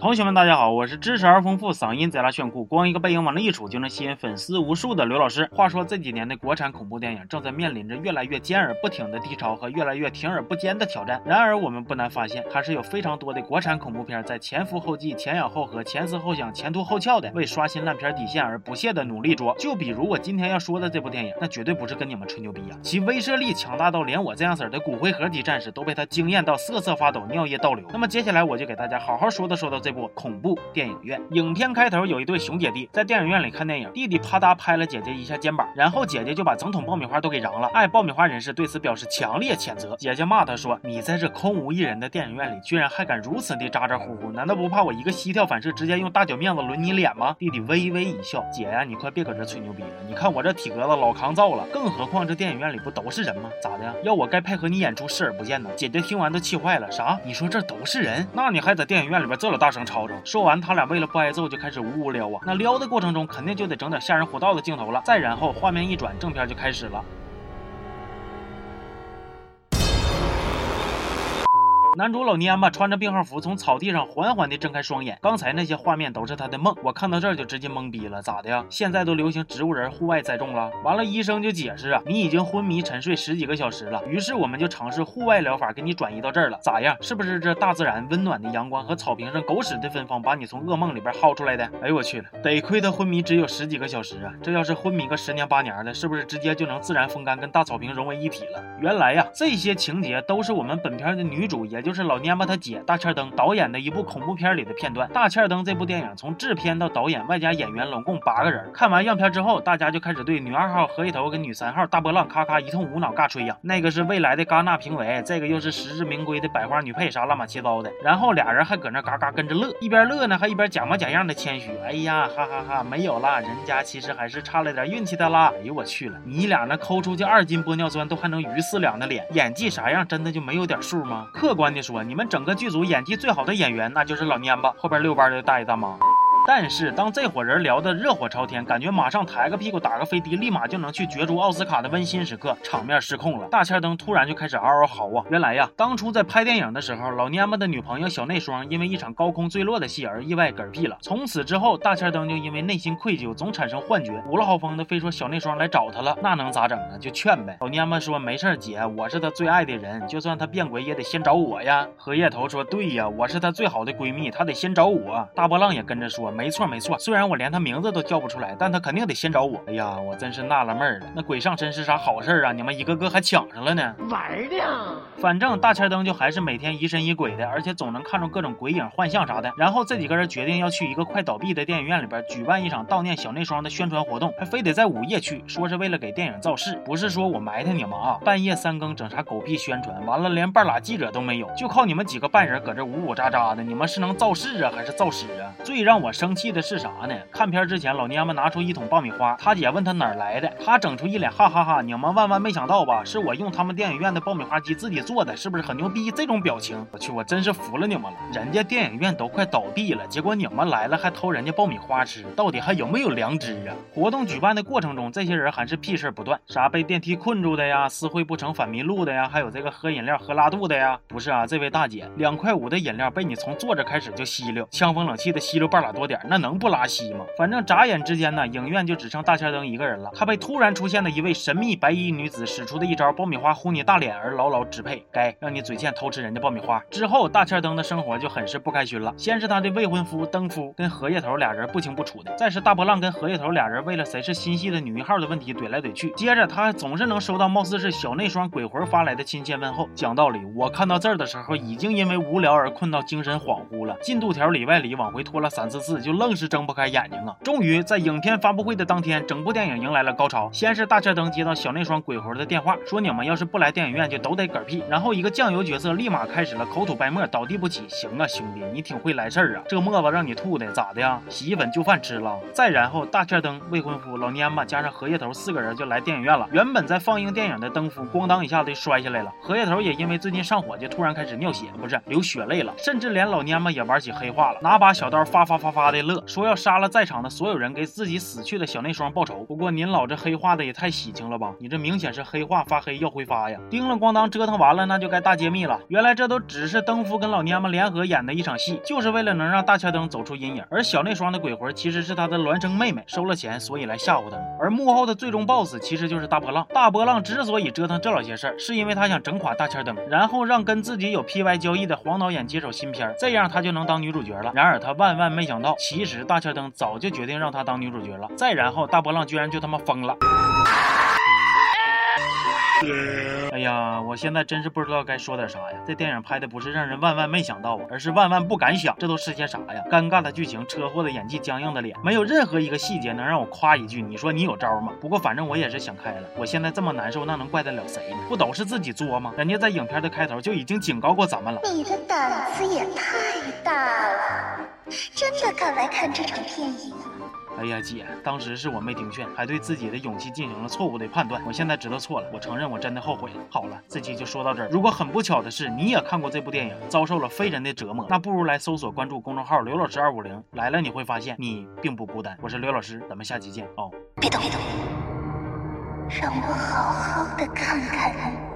同学们，大家好，我是知识而丰富、嗓音贼拉炫酷、光一个背影往那一杵就能吸引粉丝无数的刘老师。话说这几年的国产恐怖电影正在面临着越来越尖而不挺的低潮和越来越挺而不坚的挑战。然而，我们不难发现，还是有非常多的国产恐怖片在前赴后继、前仰后合、前思后想、前凸后翘的为刷新烂片底线而不懈的努力着。就比如我今天要说的这部电影，那绝对不是跟你们吹牛逼呀，其威慑力强大到连我这样式的骨灰盒级战士都被他惊艳到瑟瑟发抖、尿液倒流。那么接下来我就给大家好好说道说道这这部恐怖。电影院，影片开头有一对熊姐弟在电影院里看电影，弟弟啪嗒拍了姐姐一下肩膀，然后姐姐就把整桶爆米花都给扔了。爱爆米花人士对此表示强烈谴责，姐姐骂他说：“你在这空无一人的电影院里，居然还敢如此的咋咋呼呼，难道不怕我一个膝跳反射直接用大脚面子抡你脸吗？”弟弟微微一笑，姐呀，你快别搁这吹牛逼了，你看我这体格子老抗造了，更何况这电影院里不都是人吗？咋的？要我该配合你演出视而不见呢？姐姐听完都气坏了，啥？你说这都是人？那你还在电影院里边这么大声吵吵？说完，他俩为了不挨揍，就开始呜呜撩啊。那撩的过程中，肯定就得整点吓人火道的镜头了。再然后，画面一转，正片就开始了。男主老蔫吧穿着病号服从草地上缓缓地睁开双眼，刚才那些画面都是他的梦。我看到这儿就直接懵逼了，咋的呀？现在都流行植物人户外栽种了？完了，医生就解释啊，你已经昏迷沉睡十几个小时了。于是我们就尝试户外疗法，给你转移到这儿了。咋样？是不是这大自然温暖的阳光和草坪上狗屎的芬芳把你从噩梦里边薅出来的？哎呦我去了，得亏他昏迷只有十几个小时啊！这要是昏迷个十年八年的，是不是直接就能自然风干，跟大草坪融为一体了？原来呀，这些情节都是我们本片的女主，也就就是老蔫吧他姐。大欠灯导演的一部恐怖片里的片段。大欠灯这部电影从制片到导演外加演员，拢共八个人。看完样片之后，大家就开始对女二号何一头跟女三号大波浪咔咔一通无脑尬吹呀。那个是未来的戛纳评委，这个又是实至名归的百花女配，啥乱码七糟的。然后俩人还搁那嘎嘎跟着乐，一边乐呢，还一边假模假样的谦虚。哎呀，哈哈哈，没有啦，人家其实还是差了点运气的啦。哎呦我去了，你俩那抠出去二斤玻尿酸都还能鱼四两的脸，演技啥样，真的就没有点数吗？客观的说，你们整个。剧组演技最好的演员，那就是老蔫吧，后边遛弯的大爷大妈。但是，当这伙人聊得热火朝天，感觉马上抬个屁股打个飞的，立马就能去角逐奥斯卡的温馨时刻，场面失控了。大千灯突然就开始嗷嗷嚎啊！原来呀，当初在拍电影的时候，老蔫巴的女朋友小内双因为一场高空坠落的戏而意外嗝屁了。从此之后，大千灯就因为内心愧疚，总产生幻觉，五了好风的非说小内双来找他了。那能咋整呢？就劝呗。老蔫巴说：“没事姐，我是他最爱的人，就算他变鬼也得先找我呀。”荷叶头说：“对呀，我是他最好的闺蜜，他得先找我。”大波浪也跟着说：“没错没错，虽然。”我连他名字都叫不出来，但他肯定得先找我。哎呀，我真是纳了闷了，那鬼上身是啥好事啊？你们一个个还抢上了呢？玩呢？反正大千灯就还是每天疑神疑鬼的，而且总能看着各种鬼影、幻象啥的。然后这几个人决定要去一个快倒闭的电影院里边举办一场悼念小内双的宣传活动，还非得在午夜去，说是为了给电影造势。不是说我埋汰你们啊，半夜三更整啥狗屁宣传，完了连半拉记者都没有，就靠你们几个半人搁这呜呜喳喳的，你们是能造势啊，还是造屎啊？最让我生生气的是啥呢？看片之前，老娘们拿出一桶爆米花，他姐问他哪儿来的，他整出一脸哈哈哈，你们万万没想到吧？是我用他们电影院的爆米花机自己做的，是不是很牛逼？这种表情，我去，我真是服了你们了。人家电影院都快倒闭了，结果你们来了还偷人家爆米花吃，到底还有没有良知啊？活动举办的过程中，这些人还是屁事不断，啥被电梯困住的呀，私会不成反迷路的呀，还有这个喝饮料喝拉肚的呀。不是啊，这位大姐，两块五的饮料被你从坐着开始就吸溜，枪风冷气的吸溜半拉多点，那能不拉稀吗？反正眨眼之间呢，影院就只剩大千灯一个人了。他被突然出现的一位神秘白衣女子使出的一招爆米花呼你大脸而牢牢支配。该让你嘴欠偷吃人家爆米花之后，大千灯的生活就很是不开心了。先是他的未婚夫登夫跟荷叶头俩人不清不楚的，再是大波浪跟荷叶头俩人为了谁是心系的女一号的问题怼来怼去。接着他总是能收到貌似是小内双鬼魂发来的亲切问候。讲道理，我看到这儿的时候已经因为无聊而困到精神恍惚了，进度条里外里往回拖了三四次，就愣是睁不开眼睛啊。终于在。影片发布会的当天，整部电影迎来了高潮。先是大车灯接到小内双鬼魂的电话，说你们要是不来电影院，就都得嗝屁。然后一个酱油角色立马开始了口吐白沫，倒地不起。行啊，兄弟，你挺会来事儿啊！这沫子让你吐的咋的呀？洗衣粉就饭吃了。再然后，大车灯、未婚夫、老蔫吧加上荷叶头四个人就来电影院了。原本在放映电影的灯夫，咣当一下子就摔下来了。荷叶头也因为最近上火，就突然开始尿血，不是流血泪了。甚至连老蔫吧也玩起黑化了，拿把小刀发发发发。刮的乐，说要杀了在场的所有人，给自己死去的小内双报仇。不过您老这黑化的也太喜庆了吧？你这明显是黑化发黑要挥发呀！叮了咣当折腾完了，那就该大揭秘了。原来这都只是登夫跟老娘们联合演的一场戏，就是为了能让大千灯走出阴影。而小内双的鬼魂其实是他的孪生妹妹，收了钱所以来吓唬他们。而幕后的最终 BOSS 其实就是大波浪。大波浪之所以折腾这老些事儿，是因为他想整垮大千灯，然后让跟自己有 PY 交易的黄导演接手新片，这样他就能当女主角了。然而他万万没想到，其实大千灯早就决定让她当女主角了。再然后大波浪居然就他妈疯了。哎呀，我现在真是不知道该说点啥呀！这电影拍的不是让人万万没想到啊，而是万万不敢想。这都是些啥呀？尴尬的剧情，车祸的演技，僵硬的脸，没有任何一个细节能让我夸一句。你说你有招吗？不过反正我也是想开了。我现在这么难受，那能怪得了谁呢？不都是自己作吗？人家在影片的开头就已经警告过咱们了。你的胆子也太大了，真的敢来看这场电影？哎呀，姐，当时是我没听劝，还对自己的勇气进行了错误的判断。我现在知道错了，我承认我真的后悔了。好了，这期就说到这儿。如果很不巧的是你也看过这部电影，遭受了非人的折磨，那不如来搜索关注公众号刘老师二五零，来了你会发现你并不孤单。我是刘老师，咱们下期见哦。别动，别动，让我好好的看看。